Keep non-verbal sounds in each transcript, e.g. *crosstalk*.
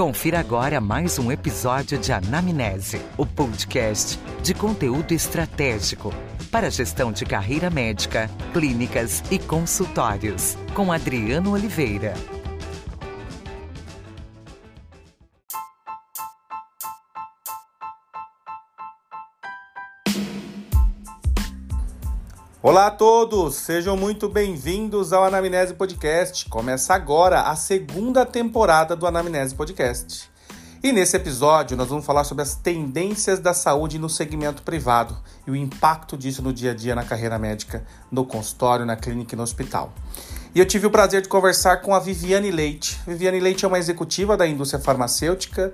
Confira agora mais um episódio de Anamnese, o podcast de conteúdo estratégico para gestão de carreira médica, clínicas e consultórios, com Adriano Oliveira. Olá a todos, sejam muito bem-vindos ao Anamnese Podcast. Começa agora a segunda temporada do Anamnese Podcast. E nesse episódio nós vamos falar sobre as tendências da saúde no segmento privado e o impacto disso no dia a dia na carreira médica, no consultório, na clínica e no hospital. E eu tive o prazer de conversar com a Viviane Leite. Viviane Leite é uma executiva da indústria farmacêutica,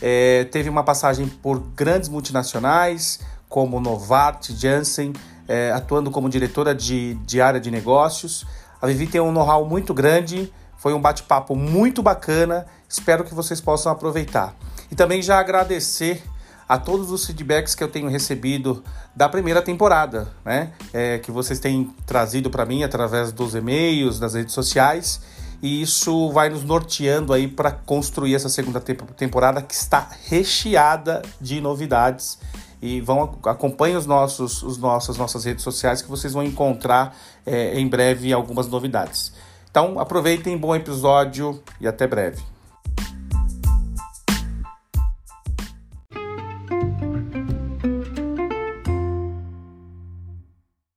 é, teve uma passagem por grandes multinacionais como Novartis, Janssen é, atuando como diretora de, de área de negócios. A Vivi tem um know-how muito grande, foi um bate-papo muito bacana, espero que vocês possam aproveitar. E também já agradecer a todos os feedbacks que eu tenho recebido da primeira temporada, né? É, que vocês têm trazido para mim através dos e-mails, das redes sociais. E isso vai nos norteando aí para construir essa segunda temporada que está recheada de novidades e vão acompanhem os nossos, os nossos, nossas redes sociais que vocês vão encontrar é, em breve algumas novidades. Então aproveitem, bom episódio e até breve.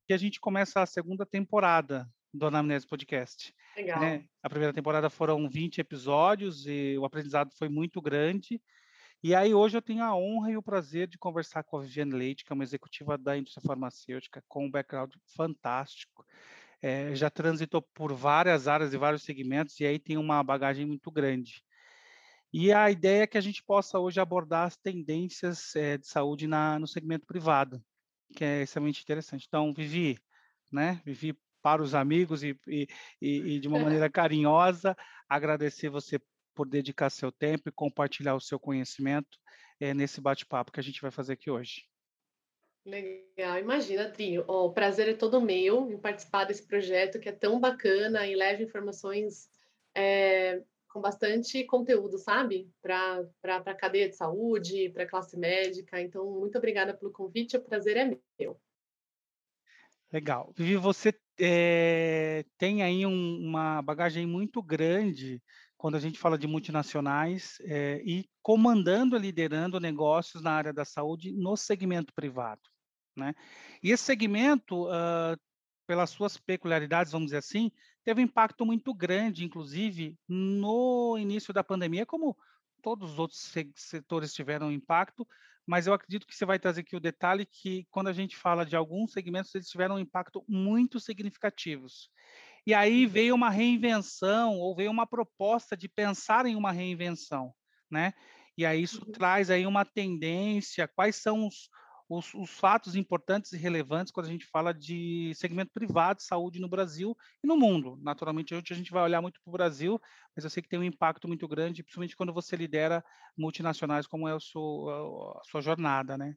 E a gente começa a segunda temporada do Anamnese Podcast. Legal. Né? A primeira temporada foram 20 episódios e o aprendizado foi muito grande. E aí hoje eu tenho a honra e o prazer de conversar com a Viviane Leite, que é uma executiva da indústria farmacêutica com um background fantástico. É, já transitou por várias áreas e vários segmentos e aí tem uma bagagem muito grande. E a ideia é que a gente possa hoje abordar as tendências é, de saúde na, no segmento privado, que é extremamente interessante. Então, Vivi, né? Vivi para os amigos e, e, e de uma maneira carinhosa, agradecer você por dedicar seu tempo e compartilhar o seu conhecimento é, nesse bate-papo que a gente vai fazer aqui hoje. Legal, imagina, Trio. Oh, o prazer é todo meu em participar desse projeto que é tão bacana e leva informações é, com bastante conteúdo, sabe? Para a cadeia de saúde, para a classe médica. Então, muito obrigada pelo convite, o prazer é meu. Legal. Vivi, você é, tem aí um, uma bagagem muito grande quando a gente fala de multinacionais é, e comandando e liderando negócios na área da saúde no segmento privado. Né? E esse segmento, uh, pelas suas peculiaridades, vamos dizer assim, teve um impacto muito grande, inclusive no início da pandemia, como todos os outros setores tiveram impacto, mas eu acredito que você vai trazer aqui o detalhe que quando a gente fala de alguns segmentos, eles tiveram um impacto muito significativos. E aí veio uma reinvenção, ou veio uma proposta de pensar em uma reinvenção, né? E aí isso uhum. traz aí uma tendência, quais são os, os, os, fatos importantes e relevantes quando a gente fala de segmento privado de saúde no Brasil e no mundo. Naturalmente, hoje a gente vai olhar muito para o Brasil, mas eu sei que tem um impacto muito grande, principalmente quando você lidera multinacionais, como é a sua, a sua jornada, né?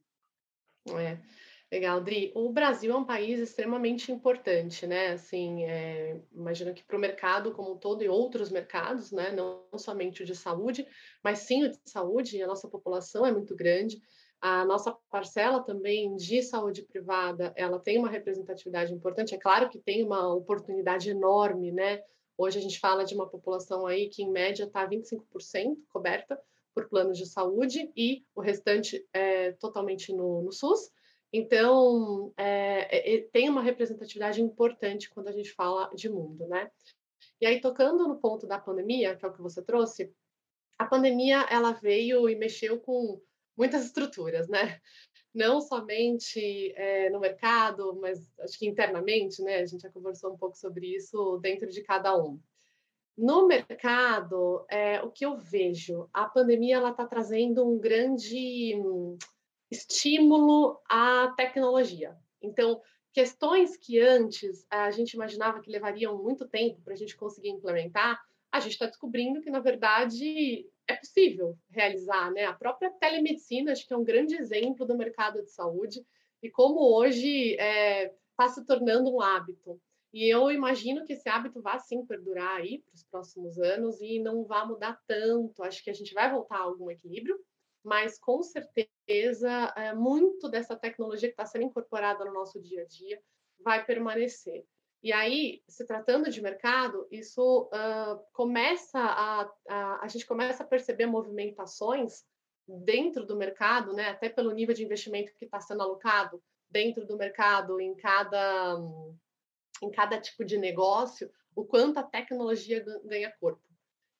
É. Legal, Dri. O Brasil é um país extremamente importante, né? Assim, é, imagino que para o mercado como um todo e outros mercados, né? Não somente o de saúde, mas sim o de saúde. A nossa população é muito grande. A nossa parcela também de saúde privada, ela tem uma representatividade importante. É claro que tem uma oportunidade enorme, né? Hoje a gente fala de uma população aí que em média está 25% coberta por planos de saúde e o restante é totalmente no, no SUS. Então, é, é, tem uma representatividade importante quando a gente fala de mundo, né? E aí, tocando no ponto da pandemia, que é o que você trouxe, a pandemia, ela veio e mexeu com muitas estruturas, né? Não somente é, no mercado, mas acho que internamente, né? A gente já conversou um pouco sobre isso dentro de cada um. No mercado, é, o que eu vejo, a pandemia ela está trazendo um grande estímulo à tecnologia. Então, questões que antes a gente imaginava que levariam muito tempo para a gente conseguir implementar, a gente está descobrindo que, na verdade, é possível realizar. Né? A própria telemedicina, acho que é um grande exemplo do mercado de saúde e como hoje está é, tá se tornando um hábito. E eu imagino que esse hábito vá sim perdurar aí para os próximos anos e não vá mudar tanto. Acho que a gente vai voltar a algum equilíbrio, mas com certeza é, muito dessa tecnologia que está sendo incorporada no nosso dia a dia vai permanecer. E aí, se tratando de mercado, isso uh, começa a, a, a gente começa a perceber movimentações dentro do mercado, né, até pelo nível de investimento que está sendo alocado dentro do mercado em cada em cada tipo de negócio, o quanto a tecnologia ganha corpo.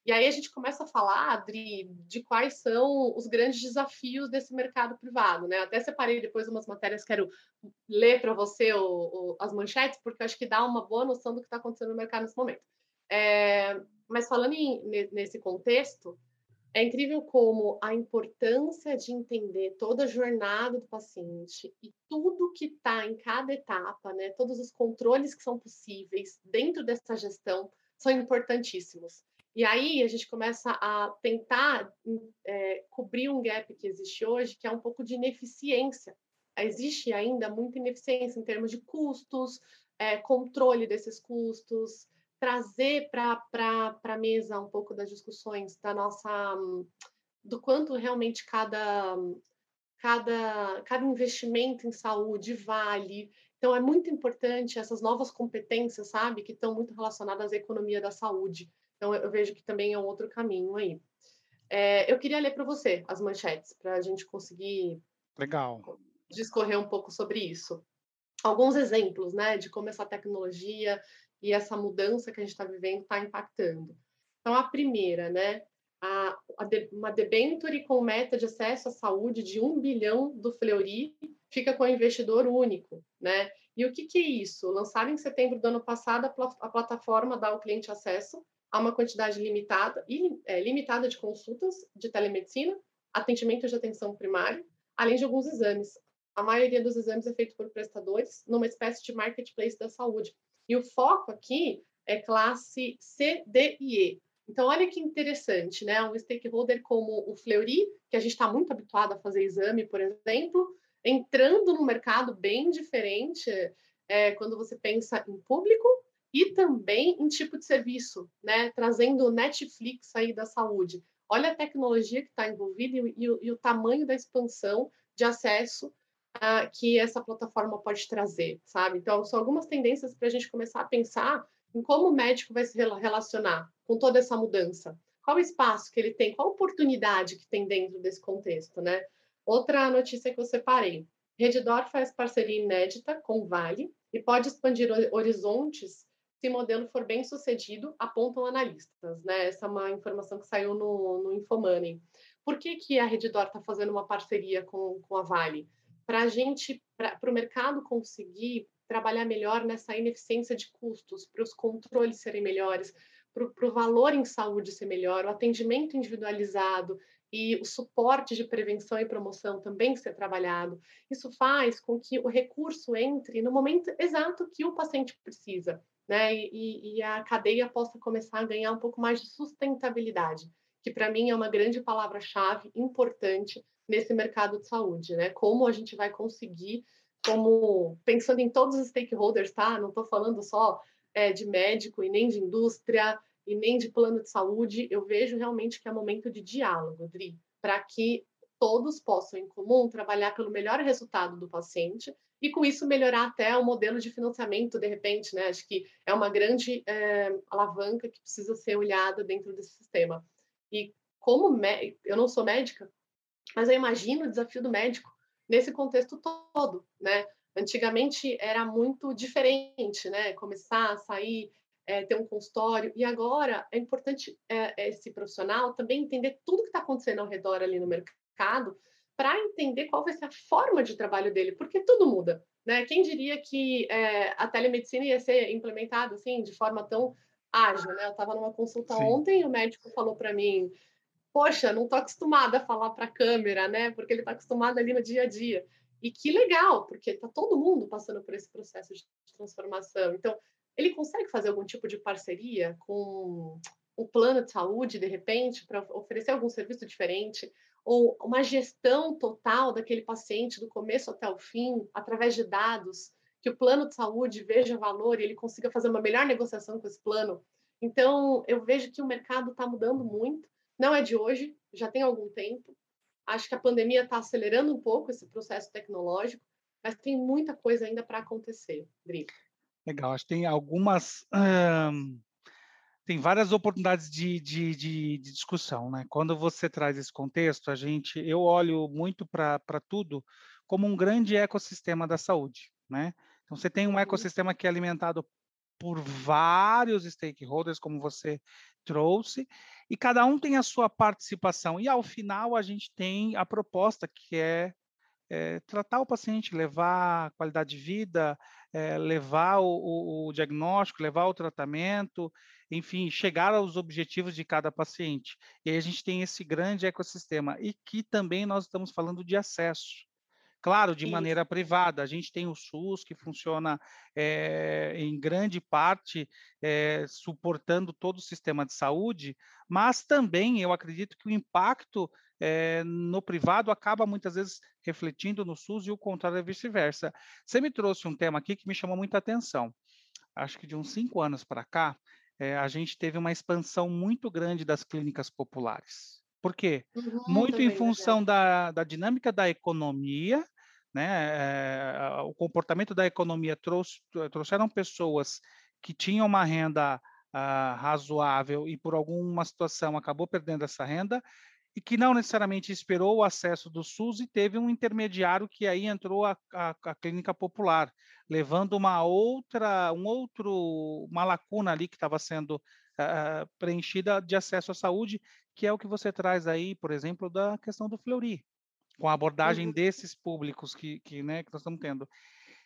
E aí a gente começa a falar, Adri, de quais são os grandes desafios desse mercado privado, né? Até separei depois umas matérias, quero ler para você o, o, as manchetes, porque acho que dá uma boa noção do que está acontecendo no mercado nesse momento. É, mas falando em, nesse contexto, é incrível como a importância de entender toda a jornada do paciente e tudo que está em cada etapa, né? Todos os controles que são possíveis dentro dessa gestão são importantíssimos. E aí a gente começa a tentar é, cobrir um gap que existe hoje, que é um pouco de ineficiência. Existe ainda muita ineficiência em termos de custos, é, controle desses custos, trazer para a mesa um pouco das discussões da nossa do quanto realmente cada cada cada investimento em saúde vale. Então é muito importante essas novas competências, sabe, que estão muito relacionadas à economia da saúde. Então, eu vejo que também é um outro caminho aí. É, eu queria ler para você as manchetes, para a gente conseguir Legal. discorrer um pouco sobre isso. Alguns exemplos né, de como essa tecnologia e essa mudança que a gente está vivendo está impactando. Então, a primeira, né, a, a de, uma debenture com meta de acesso à saúde de um bilhão do Fleury fica com o investidor único, né? E o que, que é isso? Lançado em setembro do ano passado, a, pl a plataforma dá ao cliente acesso a uma quantidade limitada, é, limitada de consultas de telemedicina, atendimento de atenção primária, além de alguns exames. A maioria dos exames é feito por prestadores, numa espécie de marketplace da saúde. E o foco aqui é classe C, D e E. Então, olha que interessante, né? Um stakeholder como o Fleury, que a gente está muito habituado a fazer exame, por exemplo, entrando num mercado bem diferente é, quando você pensa em público e também em tipo de serviço, né? Trazendo o Netflix aí da saúde. Olha a tecnologia que está envolvida e, e, e, o tamanho da expansão de acesso uh, que essa plataforma pode trazer, sabe? Então, são algumas tendências para a gente começar a pensar em como o médico vai se relacionar com toda essa mudança. Qual o espaço que ele tem, qual a oportunidade que tem dentro desse contexto, né? Outra notícia que eu separei. Redditor faz parceria inédita com o Vale e pode expandir horizontes se modelo for bem sucedido, apontam analistas. Né? Essa é uma informação que saiu no, no Infomoney. Por que, que a Reddor está fazendo uma parceria com, com a Vale? Para a gente, para o mercado conseguir trabalhar melhor nessa ineficiência de custos, para os controles serem melhores, para o valor em saúde ser melhor, o atendimento individualizado e o suporte de prevenção e promoção também ser trabalhado. Isso faz com que o recurso entre no momento exato que o paciente precisa né? E, e, a cadeia possa começar a ganhar um pouco mais de sustentabilidade, que para mim é uma grande palavra-chave importante nesse mercado de saúde, né? Como a gente vai conseguir, como pensando em todos os stakeholders, tá? Não estou falando só é, de médico e nem de indústria e nem de plano de saúde. Eu vejo realmente que é momento de diálogo, Dri, para que todos possam em comum trabalhar pelo melhor resultado do paciente e com isso melhorar até o modelo de financiamento, de repente, né? Acho que é uma grande é, alavanca que precisa ser olhada dentro desse sistema. E como eu não sou médica, mas eu imagino o desafio do médico nesse contexto todo, né? Antigamente era muito diferente, né? Começar a sair, é, ter um consultório, e agora é importante é, esse profissional também entender tudo que está acontecendo ao redor ali no mercado para entender qual vai ser a forma de trabalho dele, porque tudo muda. Né? Quem diria que é, a telemedicina ia ser implementada assim, de forma tão ágil? Né? Eu estava numa consulta Sim. ontem e o médico falou para mim: Poxa, não estou acostumada a falar para a câmera, né? porque ele está acostumado ali no dia a dia. E que legal, porque está todo mundo passando por esse processo de transformação. Então, ele consegue fazer algum tipo de parceria com o plano de saúde, de repente, para oferecer algum serviço diferente? Ou uma gestão total daquele paciente do começo até o fim, através de dados, que o plano de saúde veja valor e ele consiga fazer uma melhor negociação com esse plano. Então, eu vejo que o mercado está mudando muito. Não é de hoje, já tem algum tempo. Acho que a pandemia está acelerando um pouco esse processo tecnológico, mas tem muita coisa ainda para acontecer, Dri. Legal, acho que tem algumas. Tem várias oportunidades de, de, de, de, discussão, né? Quando você traz esse contexto, a gente, eu olho muito para tudo como um grande ecossistema da saúde, né? Então você tem um uhum. ecossistema que é alimentado por vários stakeholders, como você trouxe, e cada um tem a sua participação. E ao final a gente tem a proposta que é, é tratar o paciente, levar qualidade de vida, é, levar o, o, diagnóstico, levar o tratamento, enfim, chegar aos objetivos de cada paciente. E aí a gente tem esse grande ecossistema e que também nós estamos falando de acesso. Claro, de Isso. maneira privada. A gente tem o SUS que funciona é, em grande parte suportando todo o sistema de saúde, mas também eu acredito que o impacto é, no privado acaba muitas vezes refletindo no SUS e o contrário é vice-versa. Você me trouxe um tema aqui que me chamou muita atenção. Acho que de uns cinco anos para cá, a gente teve uma expansão muito grande das clínicas populares. Por quê? Uhum, muito em função da, da dinâmica da economia né? É, o comportamento da economia trouxe, trouxeram pessoas que tinham uma renda uh, razoável e por alguma situação acabou perdendo essa renda e que não necessariamente esperou o acesso do SUS e teve um intermediário que aí entrou a, a, a clínica popular, levando uma outra, um outro, uma lacuna ali que estava sendo uh, preenchida de acesso à saúde, que é o que você traz aí, por exemplo, da questão do Fleury, com a abordagem uhum. desses públicos que, que, né, que nós estamos tendo.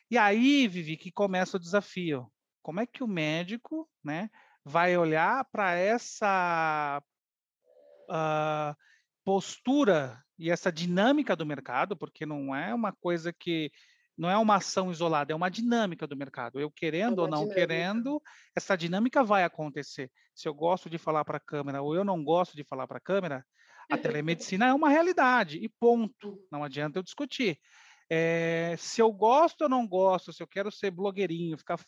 E aí, Vivi, que começa o desafio. Como é que o médico né, vai olhar para essa uh, postura e essa dinâmica do mercado, porque não é uma coisa que não é uma ação isolada, é uma dinâmica do mercado. Eu é querendo é ou não dinâmica. querendo, essa dinâmica vai acontecer. Se eu gosto de falar para a câmera ou eu não gosto de falar para a câmera, a telemedicina é uma realidade e ponto. *laughs* Não adianta eu discutir. É, se eu gosto ou não gosto, se eu quero ser blogueirinho, ficar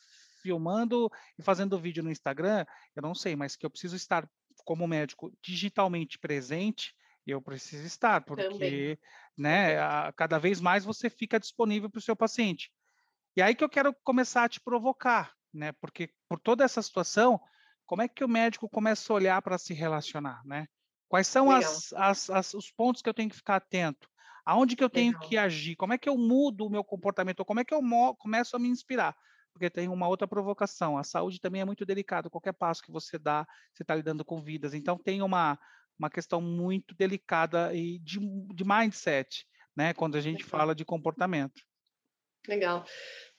filmando e fazendo vídeo no Instagram, eu não sei, mas que eu preciso estar como médico digitalmente presente, eu preciso estar, porque Também. né, a, cada vez mais você fica disponível para o seu paciente. E aí que eu quero começar a te provocar, né? Porque por toda essa situação, como é que o médico começa a olhar para se relacionar, né? Quais são as, as, as, os pontos que eu tenho que ficar atento? Aonde que eu tenho Legal. que agir? Como é que eu mudo o meu comportamento? Como é que eu começo a me inspirar? Porque tem uma outra provocação. A saúde também é muito delicada. Qualquer passo que você dá, você está lidando com vidas. Então tem uma, uma questão muito delicada e de, de mindset, né? Quando a gente Legal. fala de comportamento. Legal.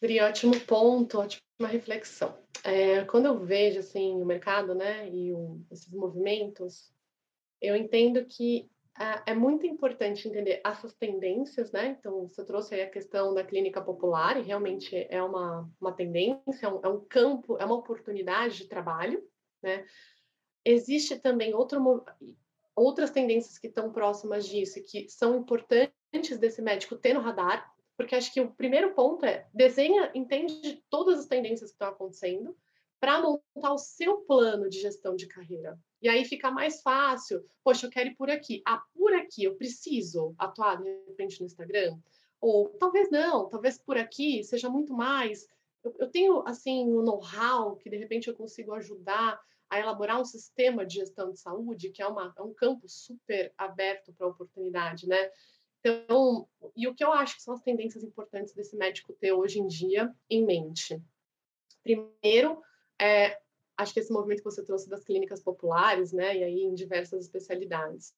Dri, ótimo ponto, ótima reflexão. É, quando eu vejo assim o mercado, né, e o, esses movimentos, eu entendo que é muito importante entender essas tendências, né? Então, você trouxe aí a questão da clínica popular, e realmente é uma, uma tendência, é um, é um campo, é uma oportunidade de trabalho, né? Existe também outro, outras tendências que estão próximas disso, que são importantes desse médico ter no radar, porque acho que o primeiro ponto é desenha, entende todas as tendências que estão acontecendo para montar o seu plano de gestão de carreira. E aí fica mais fácil. Poxa, eu quero ir por aqui. Ah, por aqui eu preciso atuar de repente no Instagram? Ou talvez não, talvez por aqui seja muito mais. Eu, eu tenho, assim, um know-how que de repente eu consigo ajudar a elaborar um sistema de gestão de saúde, que é, uma, é um campo super aberto para oportunidade, né? Então, e o que eu acho que são as tendências importantes desse médico ter hoje em dia em mente? Primeiro, é acho que esse movimento que você trouxe das clínicas populares, né, e aí em diversas especialidades.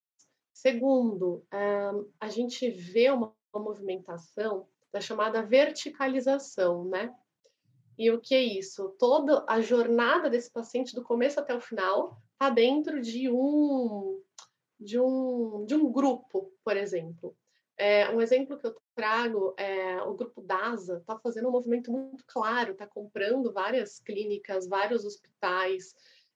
Segundo, um, a gente vê uma, uma movimentação da chamada verticalização, né? E o que é isso? Toda a jornada desse paciente, do começo até o final, está dentro de um, de, um, de um grupo, por exemplo. É, um exemplo que eu trago é o grupo DASA está fazendo um movimento muito claro, está comprando várias clínicas, vários hospitais.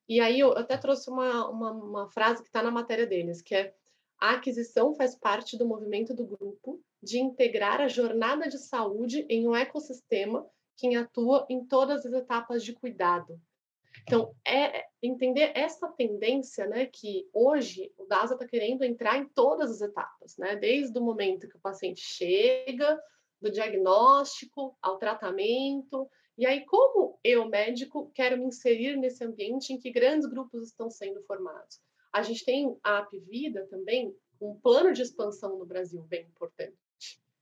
E aí eu até trouxe uma, uma, uma frase que está na matéria deles, que é a aquisição faz parte do movimento do grupo de integrar a jornada de saúde em um ecossistema quem atua em todas as etapas de cuidado. Então, é entender essa tendência, né, que hoje o DASA está querendo entrar em todas as etapas, né, desde o momento que o paciente chega, do diagnóstico ao tratamento, e aí como eu, médico, quero me inserir nesse ambiente em que grandes grupos estão sendo formados. A gente tem a App Vida também, um plano de expansão no Brasil bem importante.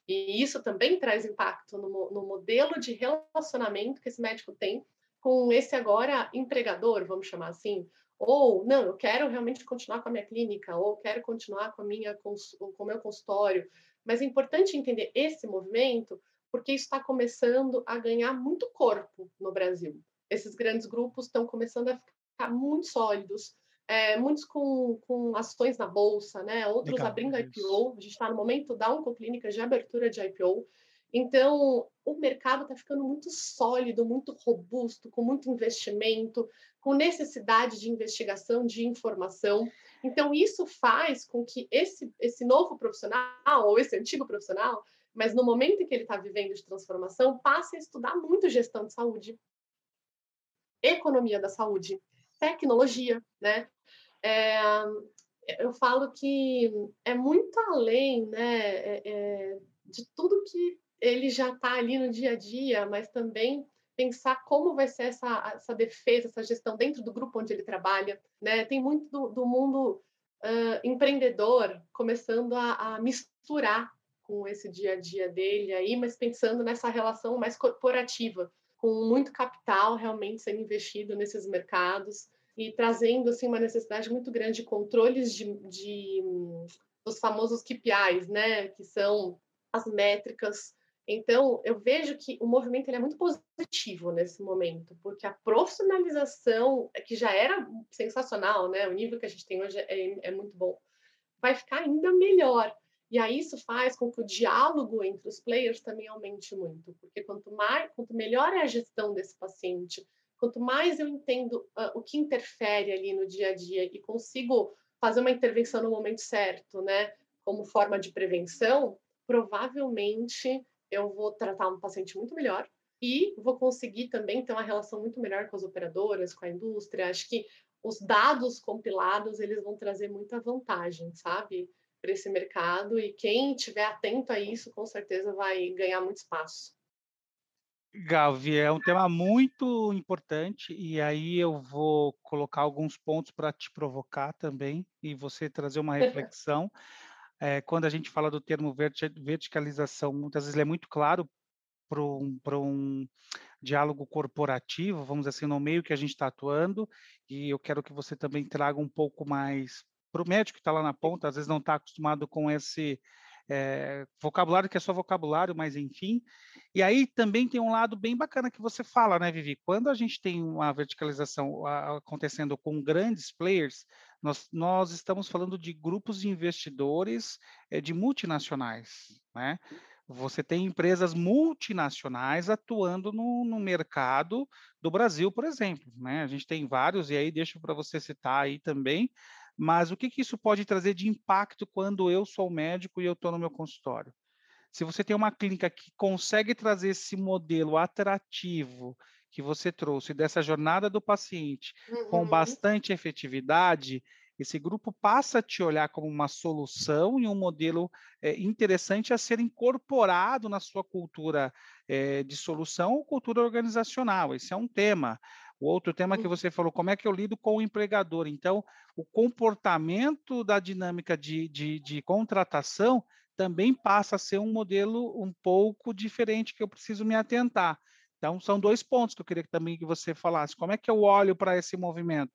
E isso também traz impacto no, no modelo de relacionamento que esse médico tem com esse agora empregador, vamos chamar assim, ou não, eu quero realmente continuar com a minha clínica, ou quero continuar com a minha com o meu consultório. Mas é importante entender esse movimento porque isso está começando a ganhar muito corpo no Brasil. Esses grandes grupos estão começando a ficar muito sólidos, é, muitos com, com ações na bolsa, né? Outros Legal, abrindo IPO. A gente está no momento da oncoclínica de abertura de IPO. Então, o mercado está ficando muito sólido, muito robusto, com muito investimento, com necessidade de investigação, de informação. Então, isso faz com que esse, esse novo profissional, ou esse antigo profissional, mas no momento em que ele está vivendo de transformação, passe a estudar muito gestão de saúde, economia da saúde, tecnologia, né? É, eu falo que é muito além, né, é, é, de tudo que ele já está ali no dia a dia, mas também pensar como vai ser essa, essa defesa, essa gestão dentro do grupo onde ele trabalha, né? Tem muito do, do mundo uh, empreendedor começando a, a misturar com esse dia a dia dele aí, mas pensando nessa relação mais corporativa, com muito capital realmente sendo investido nesses mercados e trazendo assim uma necessidade muito grande de controles de, de dos famosos KPIs, né, que são as métricas. Então, eu vejo que o movimento é muito positivo nesse momento, porque a profissionalização, que já era sensacional, né, o nível que a gente tem hoje é, é muito bom, vai ficar ainda melhor. E aí isso faz com que o diálogo entre os players também aumente muito, porque quanto mais, quanto melhor é a gestão desse paciente, Quanto mais eu entendo uh, o que interfere ali no dia a dia e consigo fazer uma intervenção no momento certo, né, como forma de prevenção, provavelmente eu vou tratar um paciente muito melhor e vou conseguir também ter uma relação muito melhor com as operadoras, com a indústria. Acho que os dados compilados eles vão trazer muita vantagem, sabe, para esse mercado e quem estiver atento a isso com certeza vai ganhar muito espaço. Gavi, é um tema muito importante e aí eu vou colocar alguns pontos para te provocar também e você trazer uma reflexão. É, quando a gente fala do termo verticalização, muitas vezes ele é muito claro para um, um diálogo corporativo, vamos dizer assim, no meio que a gente está atuando, e eu quero que você também traga um pouco mais para o médico que está lá na ponta, às vezes não está acostumado com esse é, vocabulário que é só vocabulário, mas enfim. E aí também tem um lado bem bacana que você fala, né, Vivi? Quando a gente tem uma verticalização acontecendo com grandes players, nós, nós estamos falando de grupos de investidores é, de multinacionais, né? Você tem empresas multinacionais atuando no, no, mercado do Brasil, por exemplo. Né? A gente tem vários, e aí deixo para você citar aí também, mas o que, que isso pode trazer de impacto quando eu sou médico e eu estou no meu consultório? Se você tem uma clínica que consegue trazer esse modelo atrativo que você trouxe dessa jornada do paciente uhum. com bastante efetividade, esse grupo passa a te olhar como uma solução e um modelo é, interessante a ser incorporado na sua cultura é, de solução ou cultura organizacional. Esse é um tema. O outro tema que uhum. você falou, como é que eu lido com o empregador? Então, o comportamento da dinâmica de, de, de contratação também passa a ser um modelo um pouco diferente que eu preciso me atentar. Então, são dois pontos que eu queria também que você falasse. Como é que eu olho para esse movimento?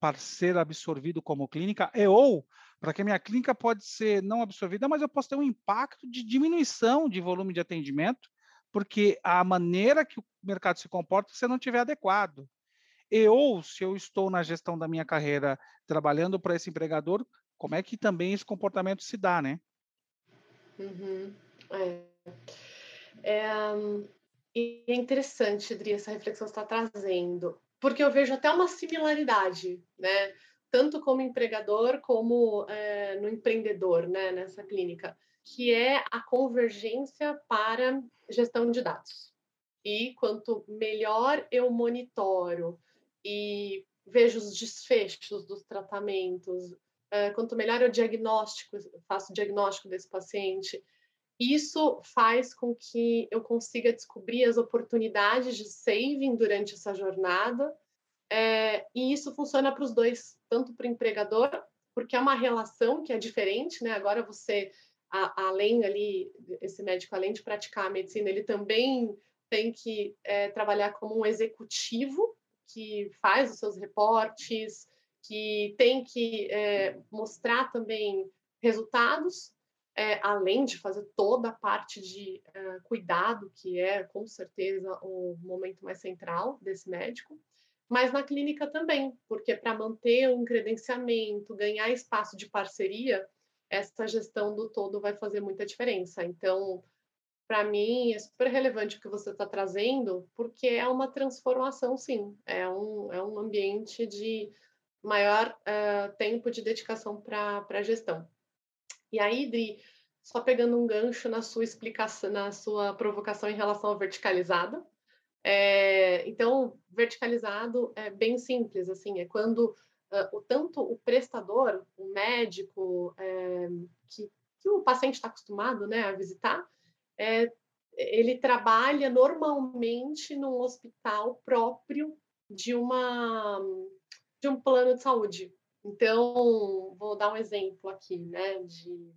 Para ser absorvido como clínica, e ou para que a minha clínica pode ser não absorvida, mas eu posso ter um impacto de diminuição de volume de atendimento porque a maneira que o mercado se comporta se não tiver adequado. E ou se eu estou na gestão da minha carreira trabalhando para esse empregador, como é que também esse comportamento se dá, né? Uhum. É. É, é interessante, Adri, essa reflexão que você está trazendo, porque eu vejo até uma similaridade, né? Tanto como empregador como é, no empreendedor, né? Nessa clínica que é a convergência para gestão de dados. E quanto melhor eu monitoro e vejo os desfechos dos tratamentos, uh, quanto melhor eu diagnóstico, faço o diagnóstico desse paciente, isso faz com que eu consiga descobrir as oportunidades de saving durante essa jornada, é, e isso funciona para os dois, tanto para o empregador, porque é uma relação que é diferente, né? Agora você, a, além ali, esse médico, além de praticar a medicina, ele também tem que é, trabalhar como um executivo que faz os seus reportes, que tem que é, mostrar também resultados é, além de fazer toda a parte de uh, cuidado, que é com certeza o momento mais central desse médico, mas na clínica também, porque para manter um credenciamento, ganhar espaço de parceria, essa gestão do todo vai fazer muita diferença. Então, para mim, é super relevante o que você está trazendo, porque é uma transformação, sim, é um, é um ambiente de maior uh, tempo de dedicação para a gestão. E aí, Dri, só pegando um gancho na sua explicação, na sua provocação em relação ao verticalizado. É, então, verticalizado é bem simples, assim, é quando uh, o tanto o prestador, o médico, é, que, que, o paciente está acostumado né, a visitar, é, ele trabalha normalmente num hospital próprio de uma de um plano de saúde. Então, vou dar um exemplo aqui, né, de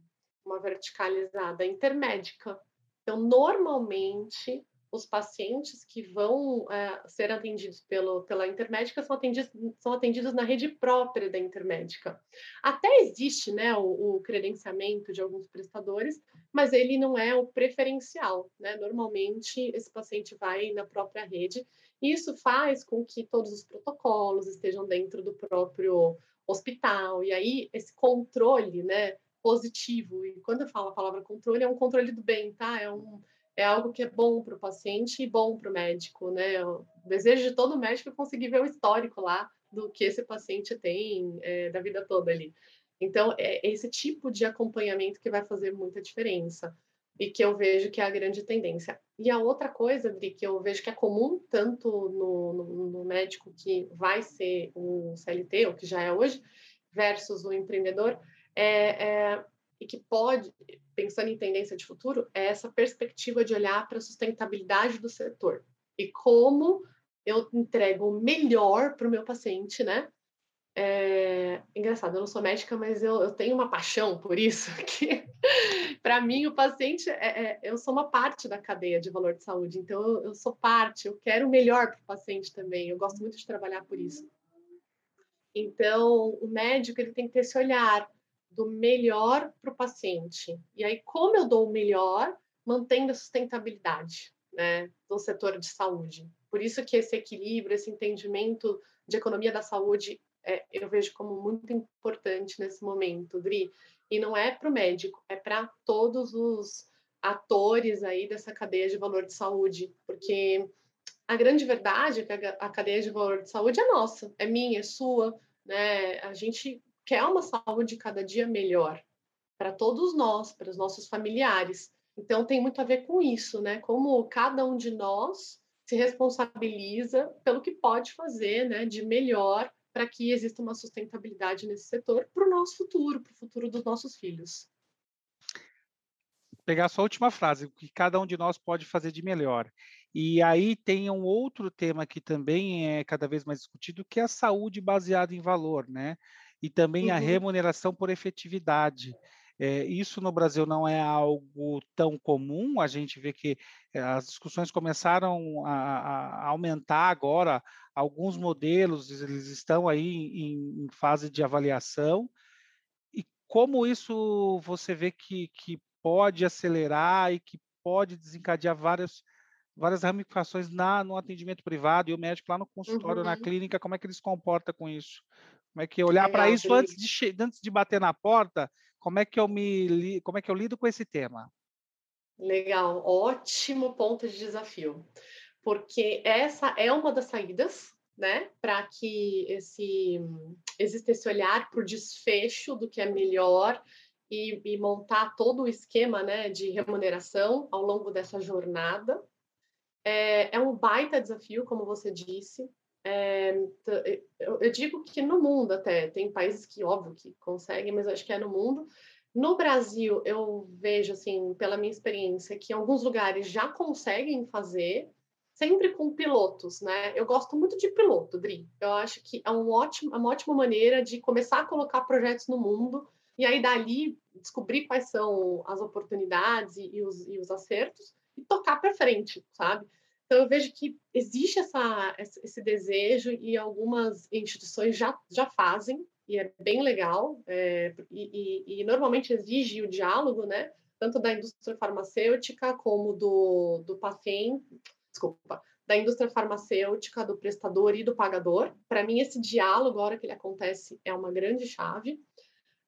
uma verticalizada intermédica. Então, normalmente, os pacientes que vão é, ser atendidos pelo, pela intermédica são atendidos, são atendidos na rede própria da intermédica. Até existe né, o, o, credenciamento de alguns prestadores, mas ele não é o preferencial. Né? Normalmente, esse paciente vai na própria rede, e isso faz com que todos os protocolos estejam dentro do próprio hospital, e aí esse controle, né? positivo. E quando eu falo a palavra controle, é um controle do bem, tá? É, um, é algo que é bom para o paciente e bom para o médico, né? O desejo de todo médico é conseguir ver o histórico lá do que esse paciente tem é, da vida toda ali. Então, é esse tipo de acompanhamento que vai fazer muita diferença e que eu vejo que é a grande tendência. E a outra coisa, Dri, que eu vejo que é comum tanto no, no, no médico que vai ser o CLT, ou que já é hoje, versus o empreendedor, é, é, e que pode, pensando em tendência de futuro, é essa perspectiva de olhar para a sustentabilidade do setor e como eu entrego o melhor para o meu paciente, né? É, engraçado, eu não sou médica, mas eu, eu tenho uma paixão por isso, *laughs* que para mim o paciente, é, é, eu sou uma parte da cadeia de valor de saúde, então eu, eu sou parte, eu quero o melhor para o paciente também, eu gosto muito de trabalhar por isso. Então, o médico ele tem que ter esse olhar, do melhor para o paciente. E aí, como eu dou o melhor, mantendo a sustentabilidade né, do setor de saúde. Por isso que esse equilíbrio, esse entendimento de economia da saúde, é, eu vejo como muito importante nesse momento, Dri. E não é para o médico, é para todos os atores aí dessa cadeia de valor de saúde, porque a grande verdade é que a cadeia de valor de saúde é nossa, é minha, é sua, né? A gente quer uma saúde cada dia melhor para todos nós, para os nossos familiares. Então tem muito a ver com isso, né? Como cada um de nós se responsabiliza pelo que pode fazer, né, de melhor para que exista uma sustentabilidade nesse setor para o nosso futuro, para o futuro dos nossos filhos. Pegar a sua última frase, o que cada um de nós pode fazer de melhor. E aí tem um outro tema que também é cada vez mais discutido, que é a saúde baseada em valor, né? E também uhum. a remuneração por efetividade. É, isso no Brasil não é algo tão comum, a gente vê que eh, as discussões começaram a, a aumentar agora, alguns modelos eles estão aí em, em, fase de avaliação, e como isso você vê que, que pode acelerar e que pode desencadear várias, várias ramificações na, no atendimento privado e o médico lá no consultório, uhum. na clínica, como é que ele se comporta com isso? Como é que olhar para isso antes de, antes de bater na porta? Como é que eu me como é que eu lido com esse tema? Legal, ótimo ponto de desafio, porque essa é uma das saídas, né, para que esse exista esse olhar por desfecho do que é melhor e, e, montar todo o esquema, né, de remuneração ao longo dessa jornada. É, é um baita desafio, como você disse. É, eu, eu, digo que no mundo até, tem países que, óbvio, que conseguem, mas acho que é no mundo. No Brasil, eu vejo, assim, pela minha experiência, que alguns lugares já conseguem fazer, sempre com pilotos, né? Eu gosto muito de piloto, Dri. Eu acho que é um ótimo, uma ótima maneira de começar a colocar projetos no mundo e aí dali descobrir quais são as oportunidades e os, e os acertos e tocar para frente, sabe? Então, eu vejo que existe essa, esse desejo e algumas instituições já, já fazem, e é bem legal, é, e, e, e, normalmente exige o diálogo, né? Tanto da indústria farmacêutica como do, do paciente, desculpa, da indústria farmacêutica, do prestador e do pagador. Para mim, esse diálogo, a hora que ele acontece, é uma grande chave.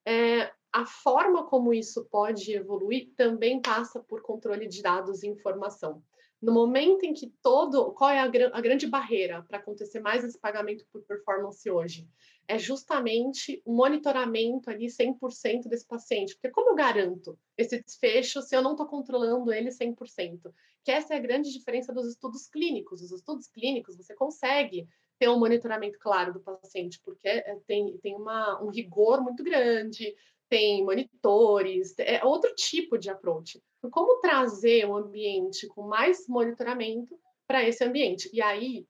É, a forma como isso pode evoluir também passa por controle de dados e informação. No momento em que todo. Qual é a, a grande barreira para acontecer mais esse pagamento por performance hoje? É justamente o monitoramento ali 100% desse paciente. Porque como eu garanto esse desfecho se eu não estou controlando ele 100%? Que essa é a grande diferença dos estudos clínicos. Os estudos clínicos, você consegue ter um monitoramento claro do paciente, porque é, tem, tem uma, um rigor muito grande, tem monitores, é outro tipo de approach. Como trazer um ambiente com mais monitoramento para esse ambiente? E aí,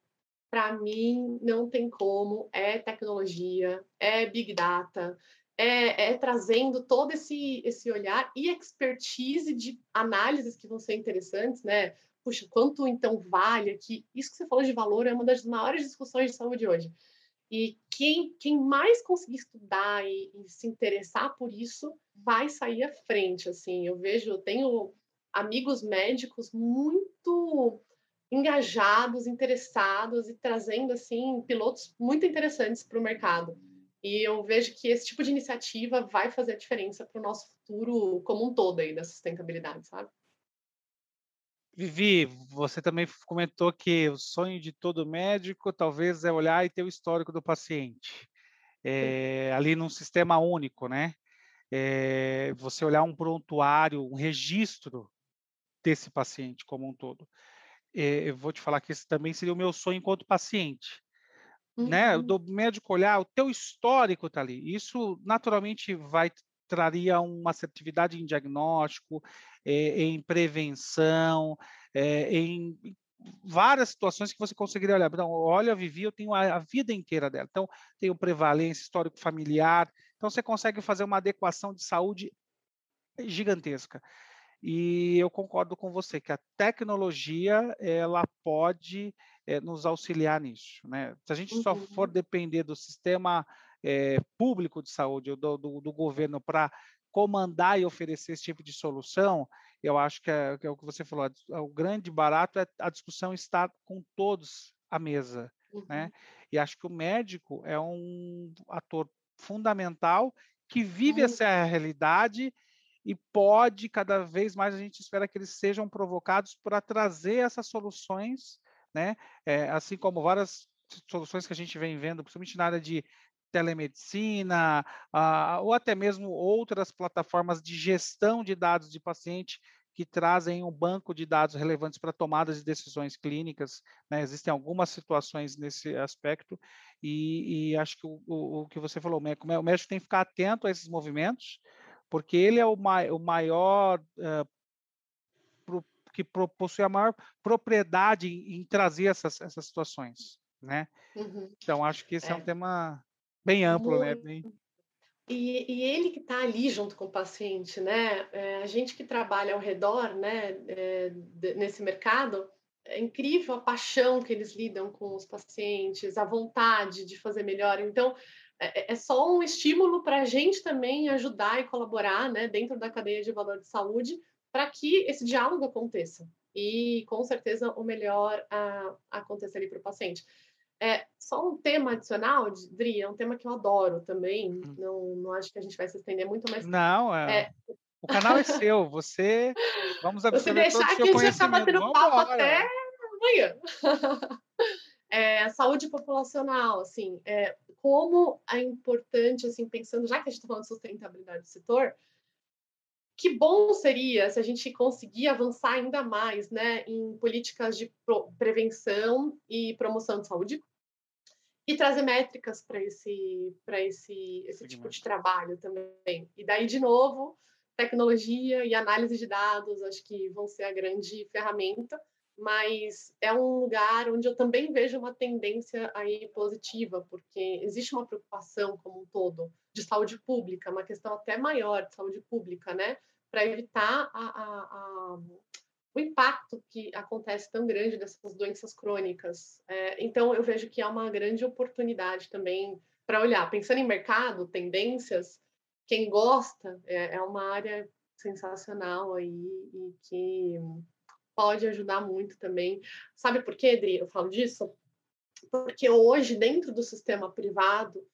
para mim, não tem como, é tecnologia, é big data, é, é, trazendo todo esse, esse olhar e expertise de análises que vão ser interessantes, né? Puxa, quanto então vale aqui? Isso que você falou de valor é uma das maiores discussões de saúde hoje. E quem, quem mais conseguir estudar e, e, se interessar por isso vai sair à frente. Assim, eu vejo, eu tenho amigos médicos muito engajados, interessados e trazendo assim pilotos muito interessantes para o mercado. E eu vejo que esse tipo de iniciativa vai fazer a diferença para o nosso futuro como um todo aí da sustentabilidade, sabe? Vivi, você também comentou que o sonho de todo médico talvez é olhar e ter o histórico do paciente, é, ali num sistema único, né? É, você olhar um prontuário, um registro desse paciente como um todo. É, eu vou te falar que esse também seria o meu sonho enquanto paciente. Né? Uhum. Né? Do médico olhar, o teu histórico está ali. Isso naturalmente vai traria uma assertividade em diagnóstico, é, em prevenção, é, em várias situações que você conseguiria olhar. Então, olha, a Vivi, eu tenho a, a, vida inteira dela. Então, tenho prevalência, histórico familiar. Então, você consegue fazer uma adequação de saúde gigantesca. E eu concordo com você que a tecnologia ela pode é, nos auxiliar nisso. Né? Se a gente uhum. só for uhum. depender do sistema é, público de saúde, do, do, do governo, para comandar e oferecer esse tipo de solução, eu acho que é, que é, o que você falou, o grande barato é a discussão estar com todos à mesa, né? uhum. né? E acho que o médico é um ator fundamental que vive uhum. essa realidade e pode, cada vez mais, a gente espera que eles sejam provocados para trazer essas soluções, né? É, assim como várias soluções que a gente vem vendo, principalmente na área de telemedicina, uh, ou até mesmo outras plataformas de gestão de dados de paciente que trazem um banco de dados relevantes para tomadas de decisões clínicas. Né? Existem algumas situações nesse aspecto, e, e acho que o, o, o, que você falou, o médico tem que ficar atento a esses movimentos, porque ele é o, mai, o maior. Uh, pro, que possui a maior propriedade em, em trazer essas, essas situações. Né? Uhum. Então, acho que esse é, é um tema Bem amplo, né? Muito. né? Bem... E, e, ele que está ali junto com o paciente, né? É, a gente que trabalha ao redor, né, é, nesse mercado, é incrível a paixão que eles lidam com os pacientes, a vontade de fazer melhor. Então, é, é, é só um estímulo para a gente também ajudar e colaborar, né, dentro da cadeia de valor de saúde, para que esse diálogo aconteça e, com certeza, o melhor a, aconteça ali para o paciente. É, só um tema adicional, Dri, é um tema que eu adoro também. Hum. Não, não acho que a gente vai se estender muito, mas. Não, é. é... O canal é seu, você. Vamos *laughs* absorver Você deixar que a gente já batendo papo até amanhã. *laughs* é, saúde populacional, assim, é, como é importante, assim, pensando, já que a gente está falando de sustentabilidade do setor, que bom seria se a gente conseguir avançar ainda mais né, em políticas de prevenção e promoção de saúde e trazer métricas para esse, esse, esse tipo de trabalho também. E daí, de novo, tecnologia e análise de dados, acho que vão ser a grande ferramenta, mas é um lugar onde eu também vejo uma tendência aí positiva, porque existe uma preocupação como um todo de saúde pública, uma questão até maior de saúde pública, né? Para evitar a, a, a, o impacto que acontece tão grande dessas doenças crônicas. É, então, eu vejo que há uma grande oportunidade também para olhar. Pensando em mercado, tendências, quem gosta é, é uma área sensacional aí e que pode ajudar muito também. Sabe por quê, Adri? Eu falo disso? Porque hoje, dentro do sistema privado,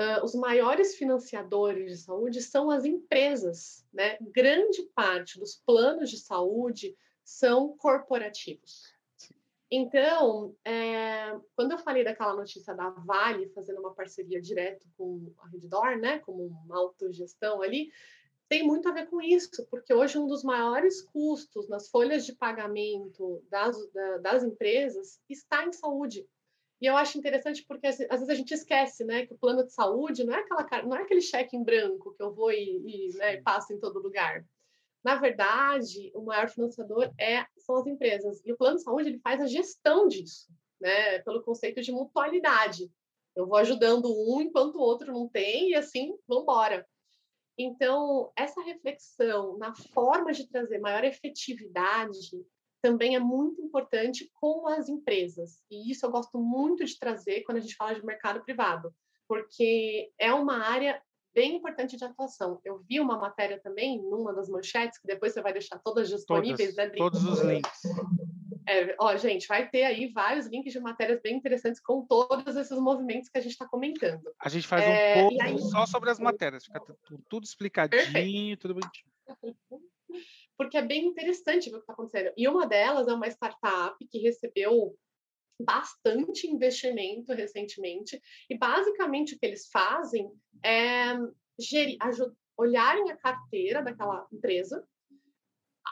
Uh, os maiores financiadores de saúde são as empresas, né? Grande parte dos planos de saúde são corporativos. Então, é, quando eu falei daquela notícia da Vale fazendo uma parceria direto com a Reddor, né, como uma autogestão ali, tem muito a ver com isso, porque hoje um dos maiores custos nas folhas de pagamento das, das empresas está em saúde. E eu acho interessante porque às vezes a gente esquece, né, que o plano de saúde não é aquela não é aquele cheque em branco que eu vou e, e né, passo em todo lugar. Na verdade, o maior financiador é são as empresas. E o plano de saúde ele faz a gestão disso, né, pelo conceito de mutualidade. Eu vou ajudando um enquanto o outro não tem e assim, vamos embora. Então, essa reflexão na forma de trazer maior efetividade também é muito importante com as empresas. E isso eu gosto muito de trazer quando a gente fala de mercado privado, porque é uma área bem importante de atuação. Eu vi uma matéria também, numa das manchetes, que depois você vai deixar todas disponíveis, todas, né, Todos os links. É, ó, gente, vai ter aí vários links de matérias bem interessantes com todos esses movimentos que a gente está comentando. A gente faz é, um pouco aí... só sobre as matérias, fica tudo, tudo explicadinho, Perfeito. tudo bonitinho. *laughs* porque é bem interessante ver o que está acontecendo. E uma delas é uma startup que recebeu bastante investimento recentemente, e basicamente o que eles fazem é gerir, olharem a carteira daquela empresa,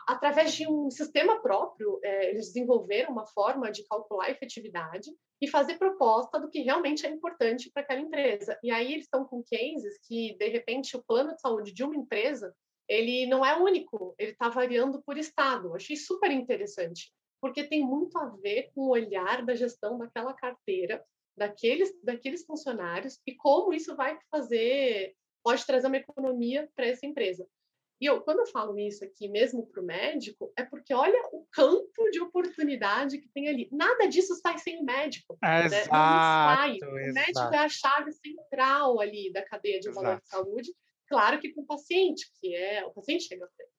através de um sistema próprio, é, eles desenvolveram uma forma de calcular a efetividade e fazer proposta do que realmente é importante para aquela empresa. E aí eles estão com cases que, de repente, o plano de saúde de uma empresa ele não é único, ele está variando por estado. Achei super interessante, porque tem muito a ver com o olhar da gestão daquela carteira, daqueles, daqueles funcionários e como isso vai fazer, pode trazer uma economia para essa empresa. E eu, quando eu falo isso aqui, mesmo para o médico, é porque olha o campo de oportunidade que tem ali. Nada disso sai sem o médico. É né? Exato, Não sai. O médico é a chave central ali da cadeia de valor de saúde Claro que com o paciente, que é o paciente chega à frente.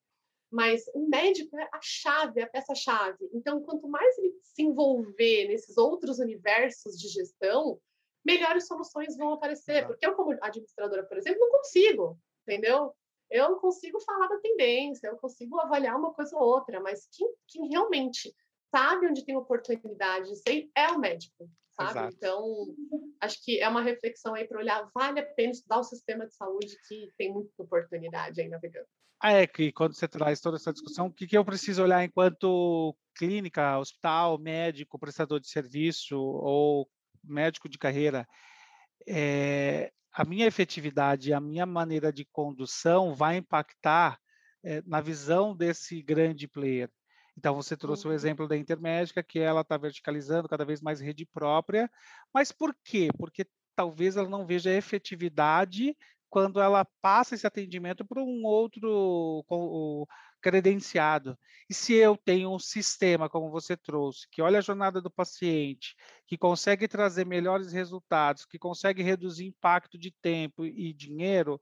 Mas o médico é a chave, a peça-chave. Então, quanto mais ele se envolver nesses outros universos de gestão, melhores soluções vão aparecer. Porque eu, como administradora, por exemplo, não consigo, entendeu? Eu não consigo falar da tendência, eu consigo avaliar uma coisa ou outra, mas quem, quem realmente sabe onde tem oportunidade de é o médico sabe? Exato. Então, acho que é uma reflexão aí para olhar, vale a pena estudar o sistema de saúde que tem muita oportunidade aí navegando. Ah, é que quando você traz toda essa discussão, o que, que eu preciso olhar enquanto clínica, hospital, médico, prestador de serviço ou médico de carreira? É, a minha efetividade, a minha maneira de condução vai impactar é, na visão desse grande player. Então, você trouxe o uhum. exemplo da Intermédica, que ela está verticalizando cada vez mais rede própria. Mas por quê? Porque talvez ela não veja efetividade quando ela passa esse atendimento para um outro credenciado. E se eu tenho um sistema, como você trouxe, que olha a jornada do paciente, que consegue trazer melhores resultados, que consegue reduzir impacto de tempo e dinheiro,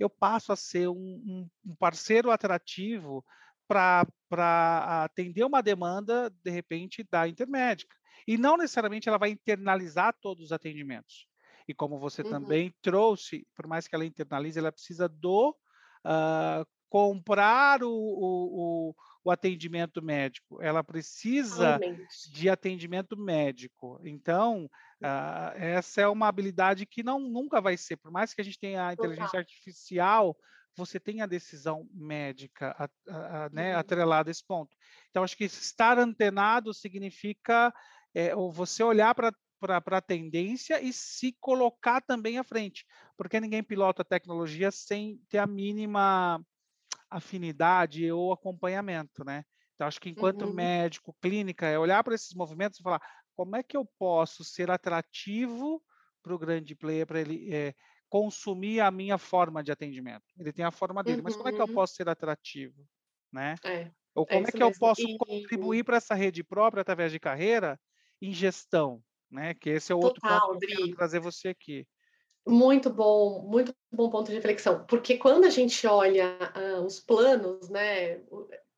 eu passo a ser um, um parceiro atrativo para atender uma demanda, de repente, da intermédica. E não necessariamente ela vai internalizar todos os atendimentos. E como você uhum. também trouxe, por mais que ela internalize, ela precisa do uh, comprar o, o, o, atendimento médico. Ela precisa de atendimento médico. Então, uh, essa é uma habilidade que não nunca vai ser, por mais que a gente tenha a inteligência artificial você tem a decisão médica a, a, a, né, uhum. atrelada a esse ponto. Então, acho que estar antenado significa é, você olhar para para a tendência e se colocar também à frente, porque ninguém pilota a tecnologia sem ter a mínima afinidade ou acompanhamento, né? Então, acho que enquanto uhum. médico, clínica, é olhar para esses movimentos e falar como é que eu posso ser atrativo para o grande player, para ele é, consumir a minha forma de atendimento. Ele tem a forma dele, uhum. mas como é que eu uhum. posso ser atrativo, né? É, Ou é como é, é que mesmo. eu posso e... contribuir para essa rede própria através de carreira em gestão, né? Que esse é o outro Total, ponto que eu quero trazer você aqui. Muito bom, muito bom ponto de reflexão, porque quando a gente olha uh, os planos, né,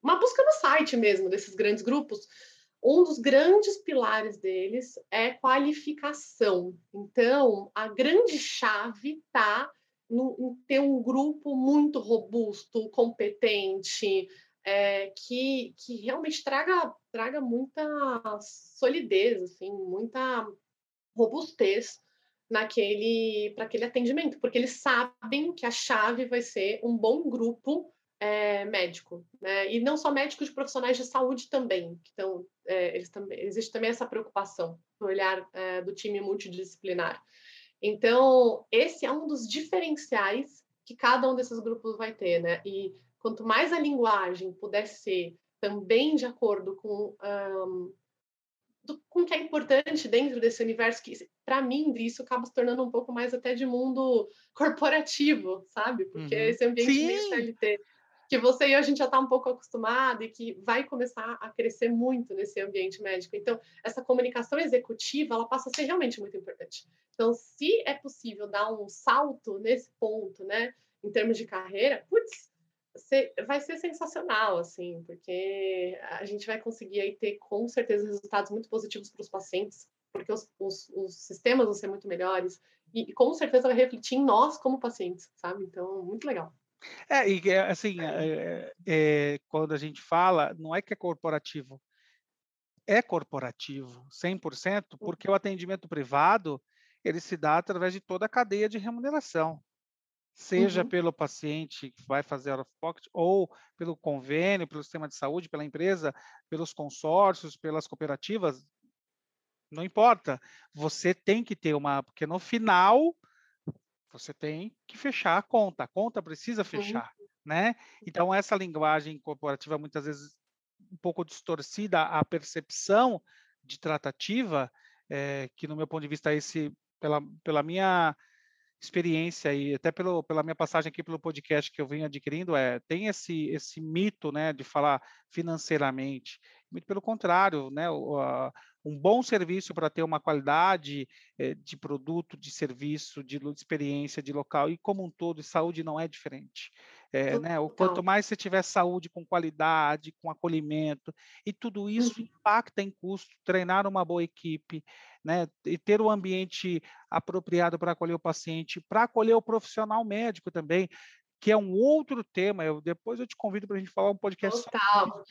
uma busca no site mesmo desses grandes grupos, um dos grandes pilares deles é qualificação. Então, a grande chave está em ter um grupo muito robusto, competente, é, que, que realmente traga, traga muita solidez, assim, muita robustez naquele para aquele atendimento, porque eles sabem que a chave vai ser um bom grupo é, médico, né? E não só médicos de profissionais de saúde também, então é, eles também existe também essa preocupação no olhar é, do time multidisciplinar. Então esse é um dos diferenciais que cada um desses grupos vai ter, né? E quanto mais a linguagem puder ser também de acordo com, um, do, com o que é importante dentro desse universo, que para mim isso acaba se tornando um pouco mais até de mundo corporativo, sabe? Porque uhum. esse ambiente Sim. meio CLT que você e eu, a gente já está um pouco acostumado e que vai começar a crescer muito nesse ambiente médico. Então, essa comunicação executiva, ela passa a ser realmente muito importante. Então, se é possível dar um salto nesse ponto, né, em termos de carreira, putz, vai ser sensacional, assim, porque a gente vai conseguir aí ter com certeza resultados muito positivos para os pacientes, porque os, os, os, sistemas vão ser muito melhores e, e, com certeza vai refletir em nós como pacientes, sabe? Então, muito legal. É, e é, assim, é, é, quando a gente fala, não é que é corporativo, é corporativo, 100%, porque o atendimento privado, ele se dá através de toda a cadeia de remuneração seja uhum. pelo paciente que vai fazer out of pocket, ou pelo convênio, pelo sistema de saúde, pela empresa, pelos consórcios, pelas cooperativas, não importa. Você tem que ter uma, porque no final você tem que fechar a conta, a conta precisa fechar, uhum. né? Então essa linguagem corporativa muitas vezes um pouco distorcida a percepção de tratativa, é, que no meu ponto de vista esse pela, pela minha experiência e até pelo, pela minha passagem aqui pelo podcast que eu venho adquirindo é tem esse esse mito né de falar financeiramente. Muito pelo contrário né o, a, um bom serviço para ter uma qualidade eh, de produto de serviço de, de experiência de local e como um todo saúde não é diferente é, né o quanto mais você tiver saúde com qualidade com acolhimento e tudo isso uhum. impacta em custo treinar uma boa equipe né, e ter o um ambiente apropriado para acolher o paciente, para acolher o profissional médico também, que é um outro tema. Eu, depois eu te convido para a gente falar um podcast. Total.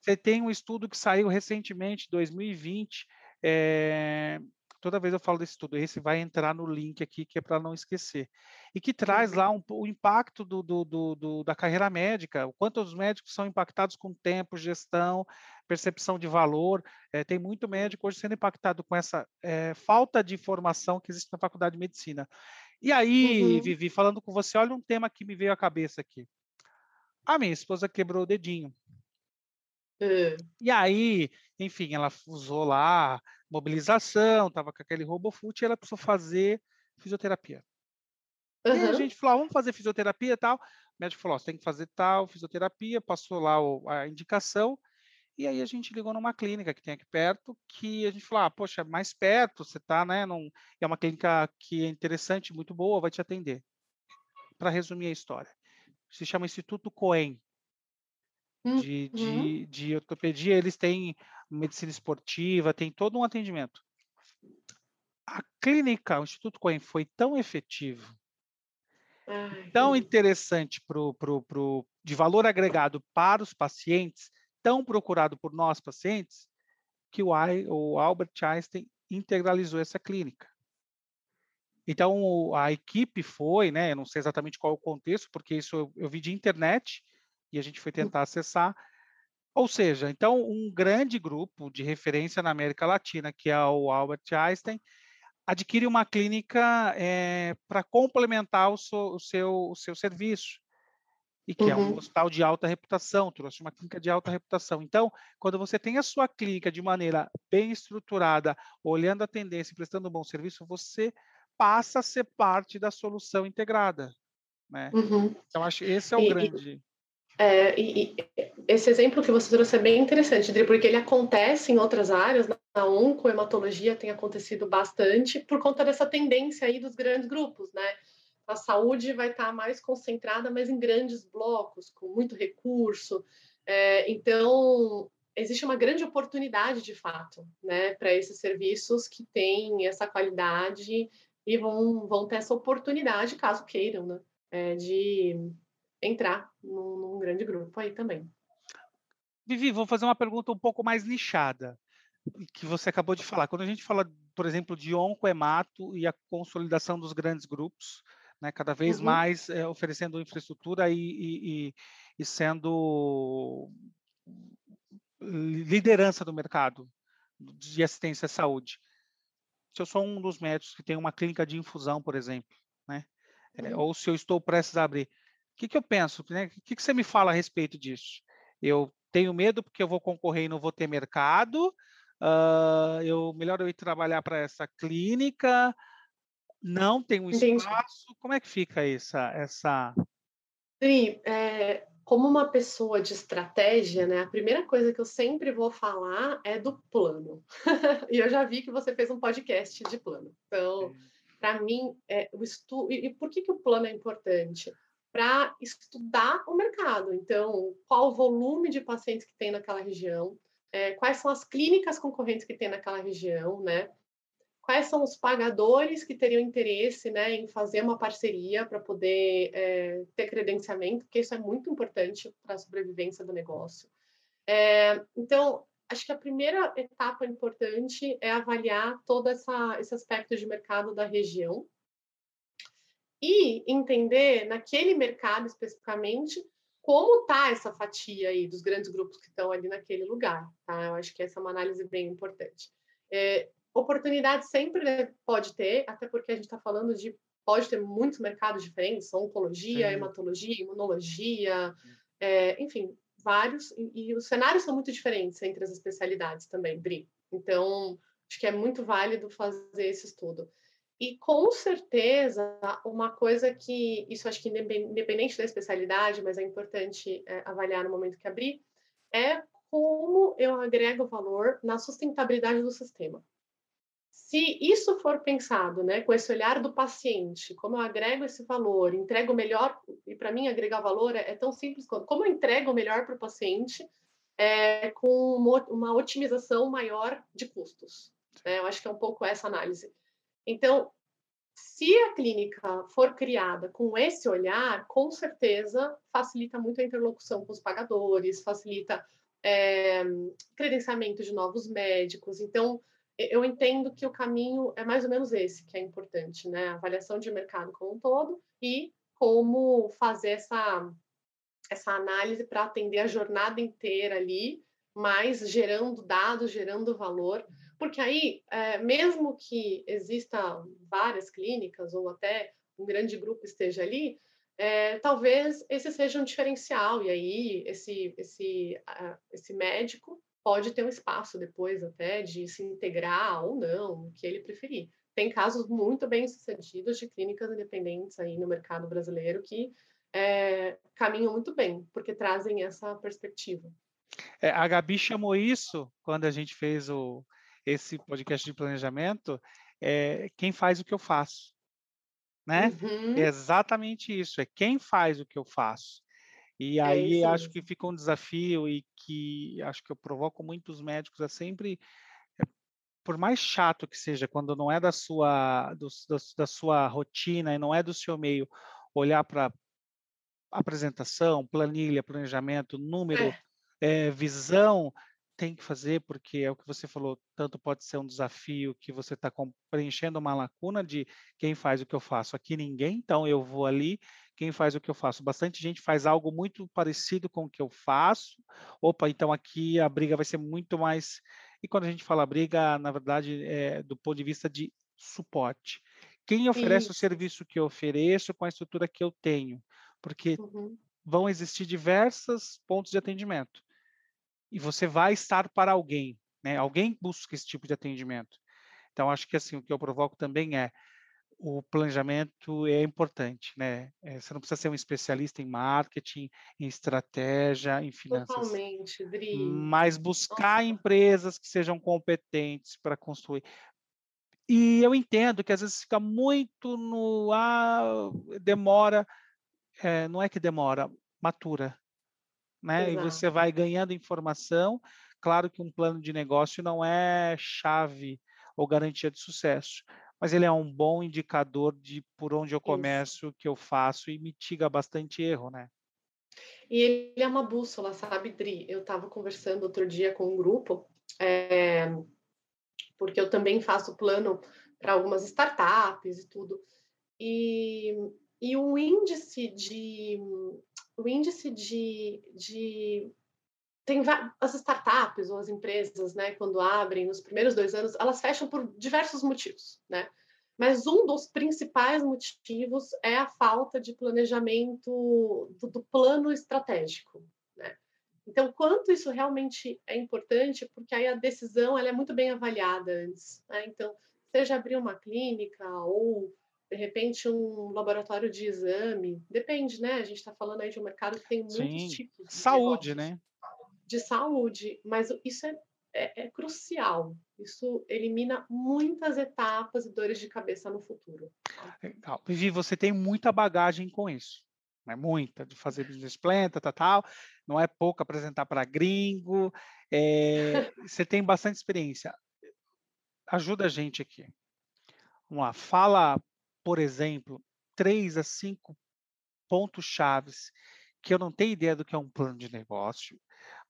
Você tem um estudo que saiu recentemente, 2020. É, toda vez eu falo desse estudo, esse vai entrar no link aqui, que é para não esquecer. E que traz uhum. lá um, o impacto do, do, do, da carreira médica, o quanto os médicos são impactados com tempo, gestão, percepção de valor. É, tem muito médico hoje sendo impactado com essa é, falta de informação que existe na faculdade de medicina. E aí, uhum. Vivi, falando com você, olha um tema que me veio à cabeça aqui. A minha esposa quebrou o dedinho. E aí, enfim, ela usou lá mobilização, estava com aquele robofoot e ela precisou fazer fisioterapia. Uhum. E a gente falou, ah, vamos fazer fisioterapia e tal. O médico falou, você tem que fazer tal fisioterapia, passou lá a indicação. E aí a gente ligou numa clínica que tem aqui perto, que a gente falou, ah, poxa, é mais perto, você está, né? Num... É uma clínica que é interessante, muito boa, vai te atender. Para resumir a história. Se chama Instituto Coen, de, de, uhum. de ortopedia, eles têm medicina esportiva, tem todo um atendimento. A clínica, o Instituto Coen foi tão efetivo, Ai, tão interessante pro, pro, pro, de valor agregado para os pacientes, tão procurado por nós pacientes, que o, I, o Albert Einstein integralizou essa clínica. então a equipe foi, né? Eu não sei exatamente qual o contexto, porque isso eu, eu vi de internet e a gente foi tentar acessar. Ou seja, então um grande grupo de referência na América Latina, que é o Albert Einstein, adquire uma clínica é, eh, para complementar o, so, o, seu, o seu serviço e que uhum. é um uhum. hospital de alta reputação, trouxe uma clínica de alta reputação. Então, quando você tem a sua clínica de maneira bem estruturada, olhando a tendência e prestando um bom serviço, você passa a ser parte da solução integrada. Né? Uhum. Então, acho que esse é o e, grande. É, e, e, esse exemplo que você trouxe é bem interessante, porque ele acontece em outras áreas, na oncohematologia tem acontecido bastante por conta dessa tendência aí dos grandes grupos, né? a saúde vai estar mais concentrada, mas em grandes blocos, com muito recurso. É, então, existe uma grande oportunidade, de fato, né, para esses serviços que têm essa qualidade e vão, vão ter essa oportunidade, caso queiram, né, é, de entrar num, num grande grupo aí também. Vivi, vou fazer uma pergunta um pouco mais nichada que você acabou de falar. Quando a gente fala, por exemplo, de oncoemato e a consolidação dos grandes grupos, né, cada vez uhum. mais é, oferecendo infraestrutura e, e, e, sendo liderança do mercado de assistência à saúde. Se eu sou um dos médicos que tem uma clínica de infusão, por exemplo, né, é, ou se eu estou prestes a abrir, o que, que eu penso? Né? O que, que você me fala a respeito disso? Eu tenho medo porque eu vou concorrer e não vou ter mercado. Uh, eu melhor eu ir trabalhar para essa clínica não tem um Entendi. espaço. Como é que fica essa essa Sim, é, como uma pessoa de estratégia, né? A primeira coisa que eu sempre vou falar é do plano. *laughs* e eu já vi que você fez um podcast de plano. Então, para mim, é, o estudo. E, e por que, que o plano é importante? Para estudar o mercado. Então, qual o volume de pacientes que tem naquela região, é, quais são as clínicas concorrentes que tem naquela região, né? quais são os pagadores que teriam interesse né, em fazer uma parceria para poder é, ter credenciamento, porque isso é muito importante para a sobrevivência do negócio. É, então, acho que a primeira etapa importante é avaliar todo essa, esse aspecto de mercado da região e entender naquele mercado especificamente como está essa fatia aí dos grandes grupos que estão ali naquele lugar. Tá? Eu acho que essa é uma análise bem importante. É, Oportunidade sempre né, pode ter, até porque a gente está falando de pode ter muitos mercados diferentes, oncologia, Sim. hematologia, imunologia, é, enfim, vários, e, e, os cenários são muito diferentes entre as especialidades também, Bri. Então, acho que é muito válido fazer esse estudo. E com certeza, uma coisa que, isso acho que independente da especialidade, mas é importante é, avaliar no momento que abrir, é como eu agrego valor na sustentabilidade do sistema se isso for pensado, né, com esse olhar do paciente, como eu agrego esse valor, entrego melhor, e para mim agregar valor é, é, tão simples quanto como eu entrego melhor para o paciente é, com uma, otimização maior de custos. Né? Eu acho que é um pouco essa análise. Então, se a clínica for criada com esse olhar, com certeza facilita muito a interlocução com os pagadores, facilita é, credenciamento de novos médicos. Então, eu entendo que o caminho é mais ou menos esse que é importante, né? A avaliação de mercado como um todo e como fazer essa, essa análise para atender a jornada inteira ali, mas gerando dados, gerando valor, porque aí, é, mesmo que exista várias clínicas ou até um grande grupo esteja ali, é, talvez esse seja um diferencial e aí esse esse uh, esse médico pode ter um espaço depois até de se integrar ou não, o que ele preferir. Tem casos muito bem sucedidos de clínicas independentes aí no mercado brasileiro que é, caminham muito bem, porque trazem essa perspectiva. É, a Gabi chamou isso quando a gente fez o, esse podcast de planejamento, é, quem faz o que eu faço. Né? Uhum. É exatamente isso, é quem faz o que eu faço. E é aí é acho que fica um desafio e que acho que eu provoco muitos médicos a sempre, eh, por mais chato que seja, quando não é da sua, do, da, da sua rotina e não é do seu meio, olhar para apresentação, planilha, planejamento, número, é. É, visão, tem que fazer, porque é o que você falou, tanto pode ser um desafio que você está preenchendo uma lacuna de quem faz o que eu faço. Aqui ninguém, então eu vou ali, quem faz o que eu faço. Bastante gente faz algo muito parecido com o que eu faço. Opa, então aqui a briga vai ser muito mais. E quando a gente fala briga, na verdade, é do ponto de vista de suporte. Quem oferece Sim. o serviço que eu ofereço com a estrutura que eu tenho? Porque uhum. vão existir diversos pontos de atendimento e você vai estar para alguém, né? Alguém busca esse tipo de atendimento. Então, acho que assim, o que eu provoco também é o planejamento é importante, né? É, você não precisa ser um especialista em marketing, em estratégia, em finanças. Totalmente, Dri. Mas buscar Nossa. empresas que sejam competentes para construir. E eu entendo que às vezes fica muito no ah, demora, é, não é que demora, matura né? Exato. E você vai ganhando informação. Claro que um plano de negócio não é chave ou garantia de sucesso, mas ele é um bom indicador de por onde eu começo, o que eu faço e mitiga bastante erro, né? E ele é uma bússola, sabe, Dri? Eu estava conversando outro dia com um grupo, é, porque eu também faço plano para algumas startups e tudo. E, e o índice de o índice de, de tem as startups ou as empresas, né, quando abrem nos primeiros dois anos, elas fecham por diversos motivos, né? Mas um dos principais motivos é a falta de planejamento do, do plano estratégico, né? Então, quanto isso realmente é importante, porque aí a decisão ela é muito bem avaliada antes, né? Então, seja abrir uma clínica ou de repente um laboratório de exame, depende, né? A gente está falando aí de um mercado que tem muitos Sim. tipos de saúde, né? De saúde, mas isso é, é, é, crucial. Isso elimina muitas etapas e dores de cabeça no futuro. Legal. Vivi, você tem muita bagagem com isso. É muita, de fazer business plan, tal, tal. Não é pouco apresentar para gringo. É, você tem bastante experiência. Ajuda a gente aqui. Vamos lá, fala por exemplo, três a cinco pontos chaves que eu não tenho ideia do que é um plano de negócio,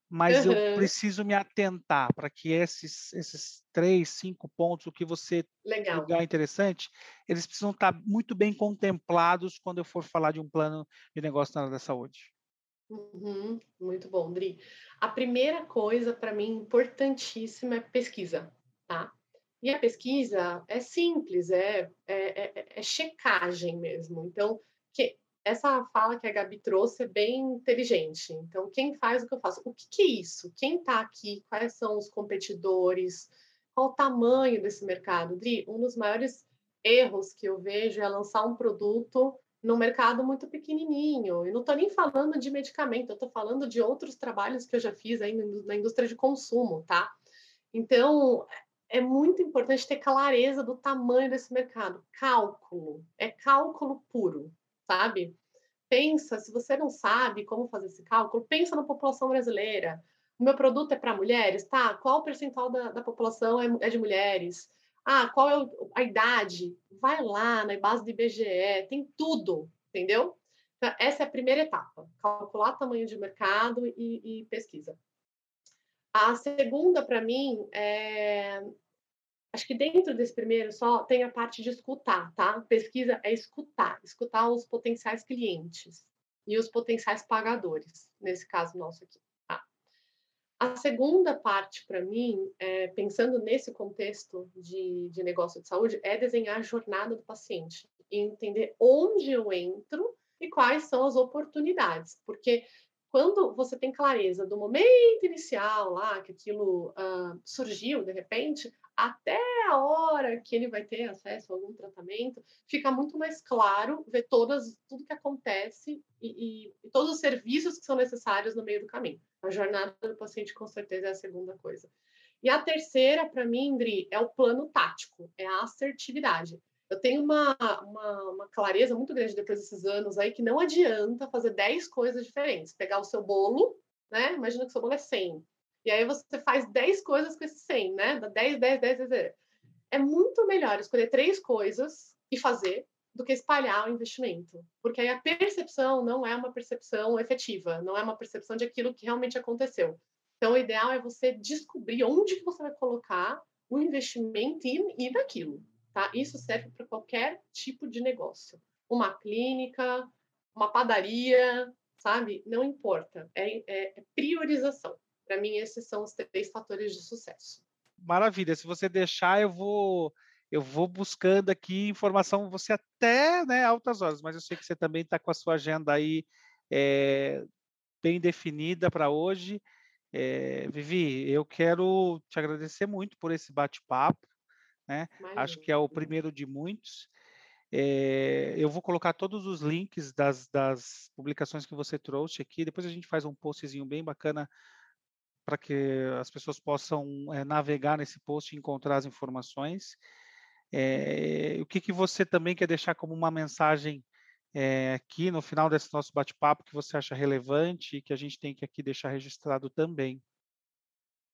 mas uhum. eu preciso me atentar para que esses, esses três, cinco pontos, o que você Legal. julgar interessante, eles precisam estar muito bem contemplados quando eu for falar de um plano de negócio na área da saúde. Uhum. Muito bom, Dri. A primeira coisa, para mim, importantíssima é pesquisa, tá? E a pesquisa é simples, é, é, é, é checagem mesmo. Então, que, essa fala que a Gabi trouxe é bem inteligente. Então, quem faz o que eu faço? O que, que é isso? Quem está aqui? Quais são os competidores? Qual o tamanho desse mercado? Dri, um dos maiores erros que eu vejo é lançar um produto no mercado muito pequenininho. E não estou nem falando de medicamento, eu estou falando de outros trabalhos que eu já fiz aí na indústria de consumo, tá? Então, é muito importante ter clareza do tamanho desse mercado. Cálculo, é cálculo puro, sabe? Pensa, se você não sabe como fazer esse cálculo, pensa na população brasileira. O meu produto é para mulheres, tá? Qual o percentual da, da população é, é, de mulheres? Ah, qual é a idade? Vai lá na base do IBGE, tem tudo, entendeu? Então, essa é a primeira etapa, calcular tamanho de mercado e, e pesquisa. A segunda, para mim, é... acho que dentro desse primeiro só tem a parte de escutar, tá? Pesquisa é escutar, escutar os potenciais clientes e os potenciais pagadores, nesse caso nosso aqui. Tá? A segunda parte, para mim, é, pensando nesse contexto de, de negócio de saúde, é desenhar a jornada do paciente e entender onde eu entro e quais são as oportunidades, porque quando você tem clareza do momento inicial lá, que aquilo uh, surgiu de repente, até a hora que ele vai ter acesso a algum tratamento, fica muito mais claro ver todas, tudo que acontece e, e, e todos os serviços que são necessários no meio do caminho. A jornada do paciente, com certeza, é a segunda coisa. E a terceira, para mim, Indri, é o plano tático, é a assertividade eu tenho uma, uma, uma, clareza muito grande depois desses anos aí que não adianta fazer 10 coisas diferentes. Pegar o seu bolo, né? Imagina que o seu bolo é 100. E aí você faz 10 coisas com esse 100, né? Dá 10, 10, 10, 10. É muito melhor escolher três coisas e fazer do que espalhar o investimento. Porque aí a percepção não é uma percepção efetiva, não é uma percepção de aquilo que realmente aconteceu. Então, o ideal é você descobrir onde que você vai colocar o investimento e, e daquilo, tá? Isso serve para qualquer tipo de negócio. Uma clínica, uma padaria, sabe? Não importa. É, é, é priorização. Para mim, esses são os três fatores de sucesso. Maravilha. Se você deixar, eu vou eu vou buscando aqui informação, você até né, altas horas, mas eu sei que você também está com a sua agenda aí é, bem definida para hoje. É, Vivi, eu quero te agradecer muito por esse bate-papo, né? Acho que é o primeiro de muitos. É, eu vou colocar todos os links das, das publicações que você trouxe aqui. Depois a gente faz um postzinho bem bacana para que as pessoas possam é, navegar nesse post e encontrar as informações. É, o que, que você também quer deixar como uma mensagem é, aqui no final desse nosso bate-papo que você acha relevante e que a gente tem que aqui deixar registrado também?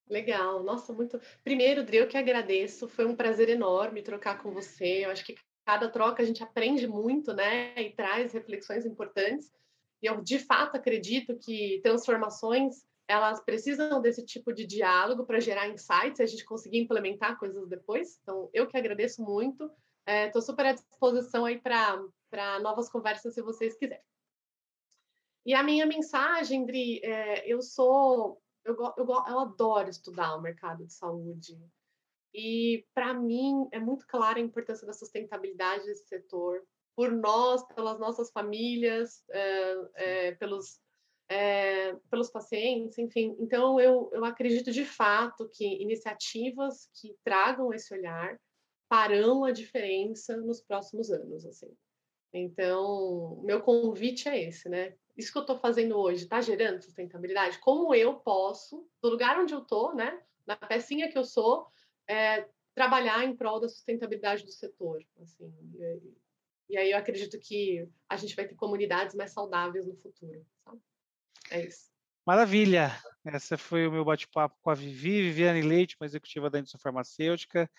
Legal, nossa, muito. Primeiro, Dri, eu que agradeço, foi um prazer enorme trocar com você. Eu acho que cada troca a gente aprende muito, né, e traz reflexões importantes. E eu de fato acredito que transformações elas precisam desse tipo de diálogo para gerar insights e a gente conseguir implementar coisas depois. Então, eu que agradeço muito. Estou é, super à disposição aí para novas conversas, se vocês quiserem. E a minha mensagem, Dri, é, eu sou, eu, eu, eu adoro estudar o mercado de saúde. E para mim é muito clara a importância da sustentabilidade desse setor, por nós, pelas nossas famílias, é, é, pelos é, pelos pacientes, enfim. Então, eu, eu acredito de fato que iniciativas que tragam esse olhar farão a diferença nos próximos anos, assim. Então, meu convite é esse, né? Isso que eu estou fazendo hoje está gerando sustentabilidade? Como eu posso, do lugar onde eu estou, né? Na pecinha que eu sou, é, trabalhar em prol da sustentabilidade do setor, assim. E, e, aí eu acredito que a gente vai ter comunidades mais saudáveis no futuro, sabe? É isso. Maravilha! Esse foi o meu bate-papo com a Vivi, Viviane Leite, uma executiva da indústria farmacêutica,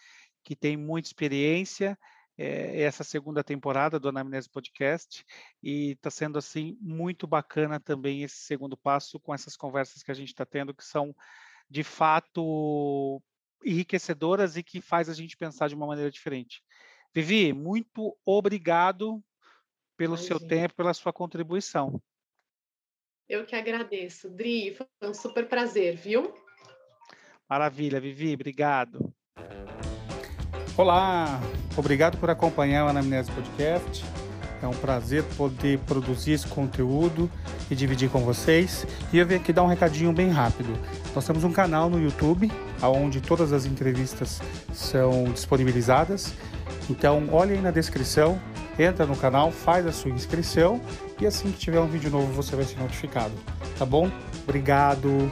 que tem muita experiência é, essa segunda temporada do Anamnese Podcast e está sendo assim muito bacana também esse segundo passo com essas conversas que a gente está tendo que são de fato enriquecedoras e que faz a gente pensar de uma maneira diferente. Vivi, muito obrigado pelo Imagina. seu tempo, pela sua contribuição. Eu que agradeço, Dri, foi um super prazer, viu? Maravilha, Vivi, obrigado. Olá, obrigado por acompanhar o Anamnese Podcast. É um prazer poder produzir esse conteúdo e dividir com vocês. E eu vim aqui dar um recadinho bem rápido. Nós temos um canal no YouTube, onde todas as entrevistas são disponibilizadas. Então, olhe aí na descrição, entra no canal, faz a sua inscrição e assim que tiver um vídeo novo você vai ser notificado. Tá bom? Obrigado!